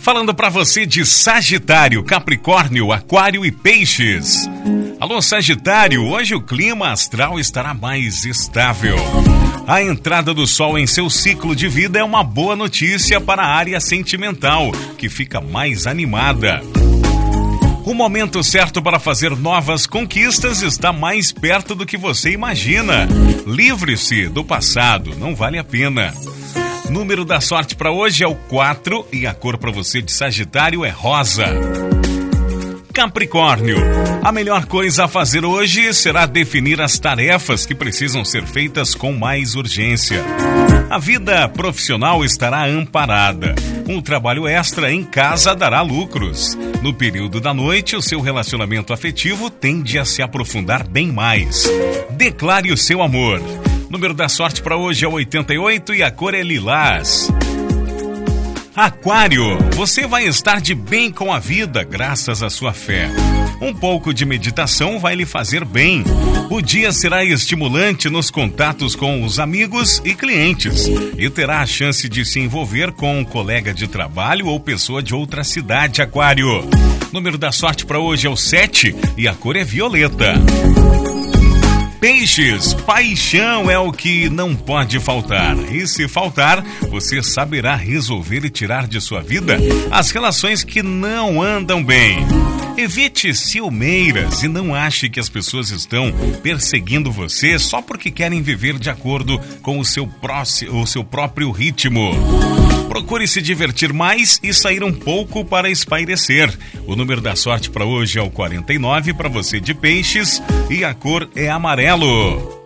Falando para você de Sagitário, Capricórnio, Aquário e Peixes. Alô, Sagitário, hoje o clima astral estará mais estável. A entrada do Sol em seu ciclo de vida é uma boa notícia para a área sentimental, que fica mais animada. O momento certo para fazer novas conquistas está mais perto do que você imagina. Livre-se do passado, não vale a pena. Número da sorte para hoje é o 4 e a cor para você de Sagitário é rosa. Capricórnio. A melhor coisa a fazer hoje será definir as tarefas que precisam ser feitas com mais urgência. A vida profissional estará amparada. Um trabalho extra em casa dará lucros. No período da noite, o seu relacionamento afetivo tende a se aprofundar bem mais. Declare o seu amor. Número da sorte para hoje é 88 e a cor é lilás. Aquário, você vai estar de bem com a vida graças à sua fé. Um pouco de meditação vai lhe fazer bem. O dia será estimulante nos contatos com os amigos e clientes e terá a chance de se envolver com um colega de trabalho ou pessoa de outra cidade, Aquário. Número da sorte para hoje é o 7 e a cor é violeta. Peixes, paixão é o que não pode faltar. E se faltar, você saberá resolver e tirar de sua vida as relações que não andam bem. Evite ciumeiras e não ache que as pessoas estão perseguindo você só porque querem viver de acordo com o seu, próximo, o seu próprio ritmo. Procure se divertir mais e sair um pouco para espairecer. O número da sorte para hoje é o 49 para você de peixes e a cor é amarelo.